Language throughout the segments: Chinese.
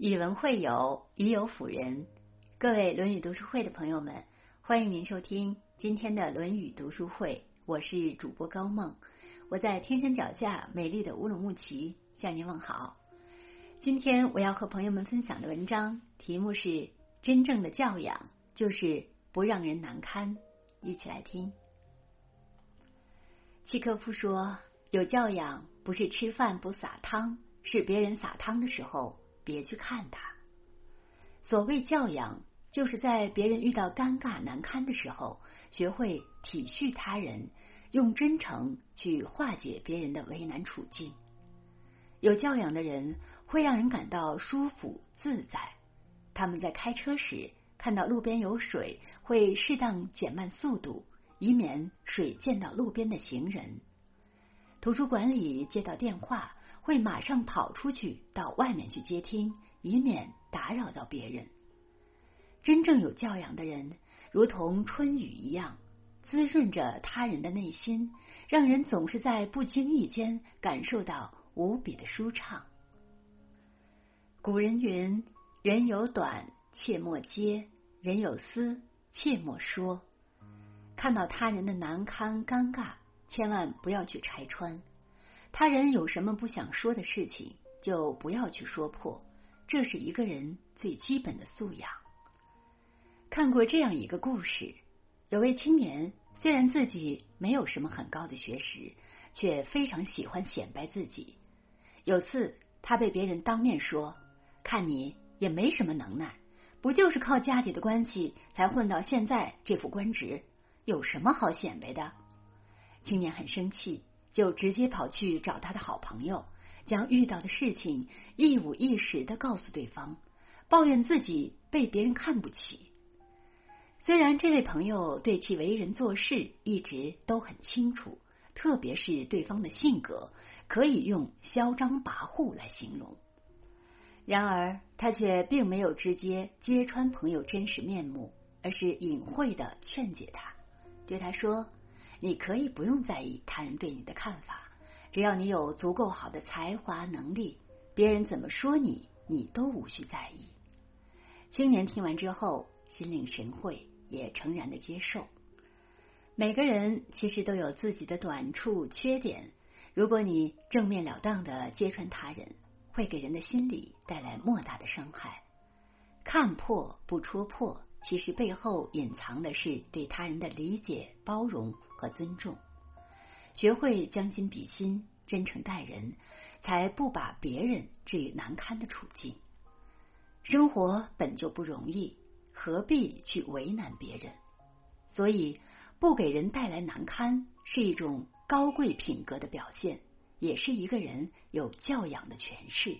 以文会友，以友辅仁。各位《论语》读书会的朋友们，欢迎您收听今天的《论语》读书会。我是主播高梦，我在天山脚下美丽的乌鲁木齐向您问好。今天我要和朋友们分享的文章题目是：真正的教养就是不让人难堪。一起来听。契诃夫说：“有教养不是吃饭不撒汤，是别人撒汤的时候。”别去看他。所谓教养，就是在别人遇到尴尬难堪的时候，学会体恤他人，用真诚去化解别人的为难处境。有教养的人会让人感到舒服自在。他们在开车时看到路边有水，会适当减慢速度，以免水溅到路边的行人。图书馆里接到电话。会马上跑出去到外面去接听，以免打扰到别人。真正有教养的人，如同春雨一样，滋润着他人的内心，让人总是在不经意间感受到无比的舒畅。古人云：“人有短，切莫揭；人有私，切莫说。”看到他人的难堪尴尬，千万不要去拆穿。他人有什么不想说的事情，就不要去说破，这是一个人最基本的素养。看过这样一个故事：有位青年，虽然自己没有什么很高的学识，却非常喜欢显摆自己。有次，他被别人当面说：“看你也没什么能耐，不就是靠家里的关系才混到现在这副官职，有什么好显摆的？”青年很生气。就直接跑去找他的好朋友，将遇到的事情一五一十的告诉对方，抱怨自己被别人看不起。虽然这位朋友对其为人做事一直都很清楚，特别是对方的性格，可以用嚣张跋扈来形容。然而，他却并没有直接揭穿朋友真实面目，而是隐晦的劝解他，对他说。你可以不用在意他人对你的看法，只要你有足够好的才华能力，别人怎么说你，你都无需在意。青年听完之后，心领神会，也诚然的接受。每个人其实都有自己的短处、缺点，如果你正面了当的揭穿他人，会给人的心理带来莫大的伤害。看破不戳破。其实背后隐藏的是对他人的理解、包容和尊重。学会将心比心，真诚待人，才不把别人置于难堪的处境。生活本就不容易，何必去为难别人？所以，不给人带来难堪，是一种高贵品格的表现，也是一个人有教养的诠释。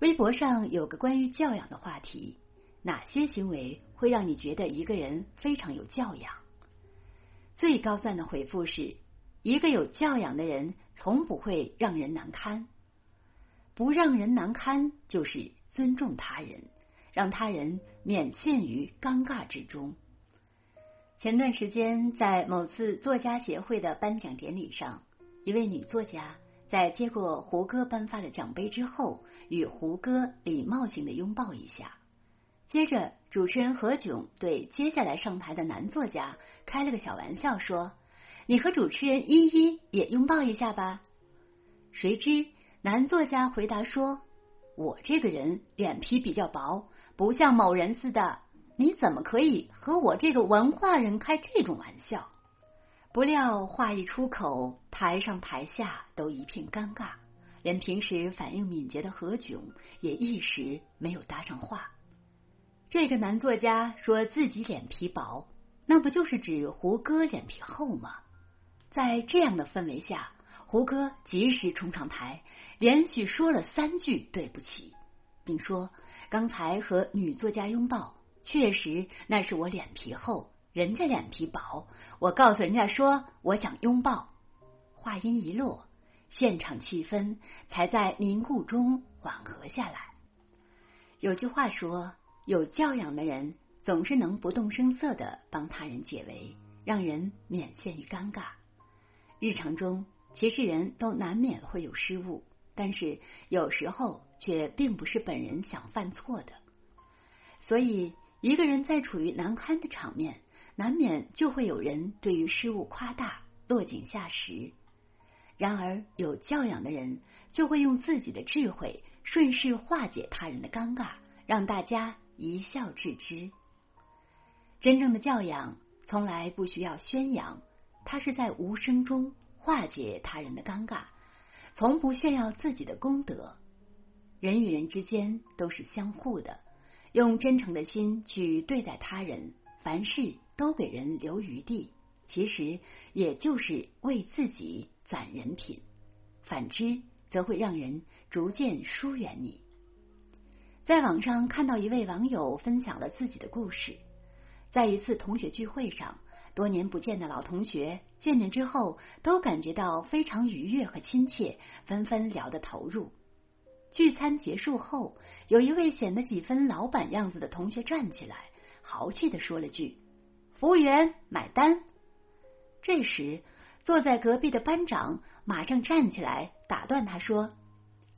微博上有个关于教养的话题。哪些行为会让你觉得一个人非常有教养？最高赞的回复是：一个有教养的人从不会让人难堪。不让人难堪，就是尊重他人，让他人免陷于尴尬之中。前段时间，在某次作家协会的颁奖典礼上，一位女作家在接过胡歌颁发的奖杯之后，与胡歌礼貌性的拥抱一下。接着，主持人何炅对接下来上台的男作家开了个小玩笑，说：“你和主持人依依也拥抱一下吧。”谁知男作家回答说：“我这个人脸皮比较薄，不像某人似的，你怎么可以和我这个文化人开这种玩笑？”不料话一出口，台上台下都一片尴尬，连平时反应敏捷的何炅也一时没有搭上话。这个男作家说自己脸皮薄，那不就是指胡歌脸皮厚吗？在这样的氛围下，胡歌及时冲上台，连续说了三句对不起，并说：“刚才和女作家拥抱，确实那是我脸皮厚，人家脸皮薄。我告诉人家说我想拥抱。”话音一落，现场气氛才在凝固中缓和下来。有句话说。有教养的人总是能不动声色的帮他人解围，让人免陷于尴尬。日常中，其实人都难免会有失误，但是有时候却并不是本人想犯错的。所以，一个人在处于难堪的场面，难免就会有人对于失误夸大、落井下石。然而，有教养的人就会用自己的智慧，顺势化解他人的尴尬，让大家一笑置之。真正的教养从来不需要宣扬，它是在无声中化解他人的尴尬，从不炫耀自己的功德。人与人之间都是相互的，用真诚的心去对待他人，凡事都给人留余地，其实也就是为自己攒人品。反之，则会让人逐渐疏远你。在网上看到一位网友分享了自己的故事。在一次同学聚会上，多年不见的老同学见面之后，都感觉到非常愉悦和亲切，纷纷聊得投入。聚餐结束后，有一位显得几分老板样子的同学站起来，豪气的说了句：“服务员，买单。”这时，坐在隔壁的班长马上站起来打断他说：“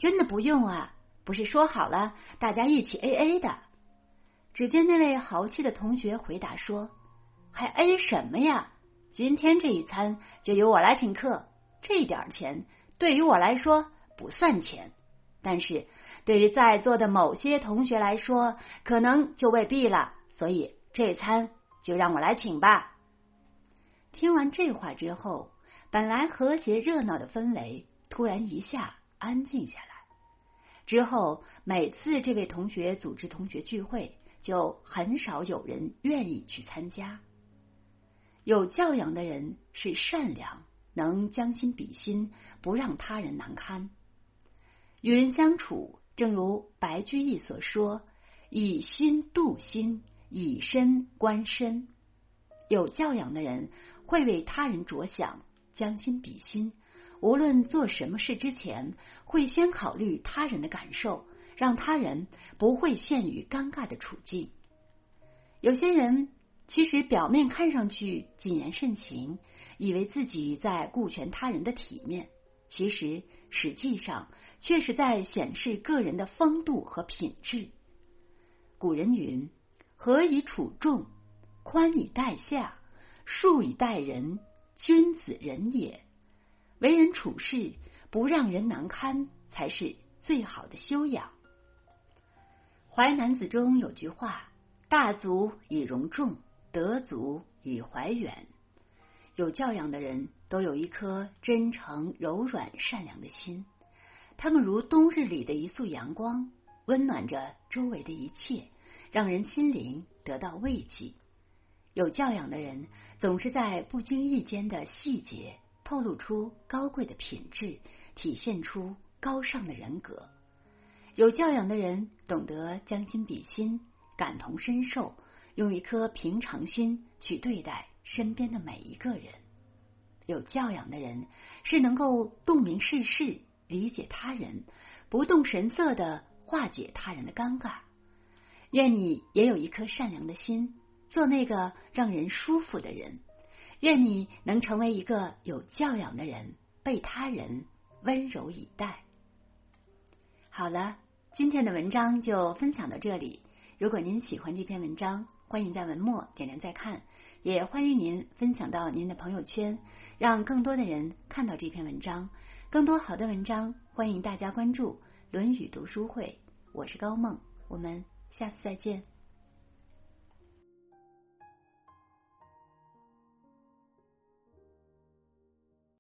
真的不用啊，不是说好了大家一起 A A 的。”只见那位豪气的同学回答说：“还 A 什么呀？今天这一餐就由我来请客，这点钱对于我来说不算钱，但是对于在座的某些同学来说，可能就未必了。所以这餐就让我来请吧。”听完这话之后，本来和谐热闹的氛围突然一下安静下来。之后每次这位同学组织同学聚会。就很少有人愿意去参加。有教养的人是善良，能将心比心，不让他人难堪。与人相处，正如白居易所说：“以心度心，以身观身。”有教养的人会为他人着想，将心比心。无论做什么事之前，会先考虑他人的感受。让他人不会陷于尴尬的处境。有些人其实表面看上去谨言慎行，以为自己在顾全他人的体面，其实实际上却是在显示个人的风度和品质。古人云：“和以处众，宽以待下，恕以待人，君子人也。”为人处事不让人难堪，才是最好的修养。《淮南子》中有句话：“大足以容众，德足以怀远。”有教养的人都有一颗真诚、柔软、善良的心，他们如冬日里的一束阳光，温暖着周围的一切，让人心灵得到慰藉。有教养的人总是在不经意间的细节透露出高贵的品质，体现出高尚的人格。有教养的人懂得将心比心，感同身受，用一颗平常心去对待身边的每一个人。有教养的人是能够洞明世事、理解他人，不动神色的化解他人的尴尬。愿你也有一颗善良的心，做那个让人舒服的人。愿你能成为一个有教养的人，被他人温柔以待。好了，今天的文章就分享到这里。如果您喜欢这篇文章，欢迎在文末点亮再看，也欢迎您分享到您的朋友圈，让更多的人看到这篇文章。更多好的文章，欢迎大家关注《论语读书会》。我是高梦，我们下次再见。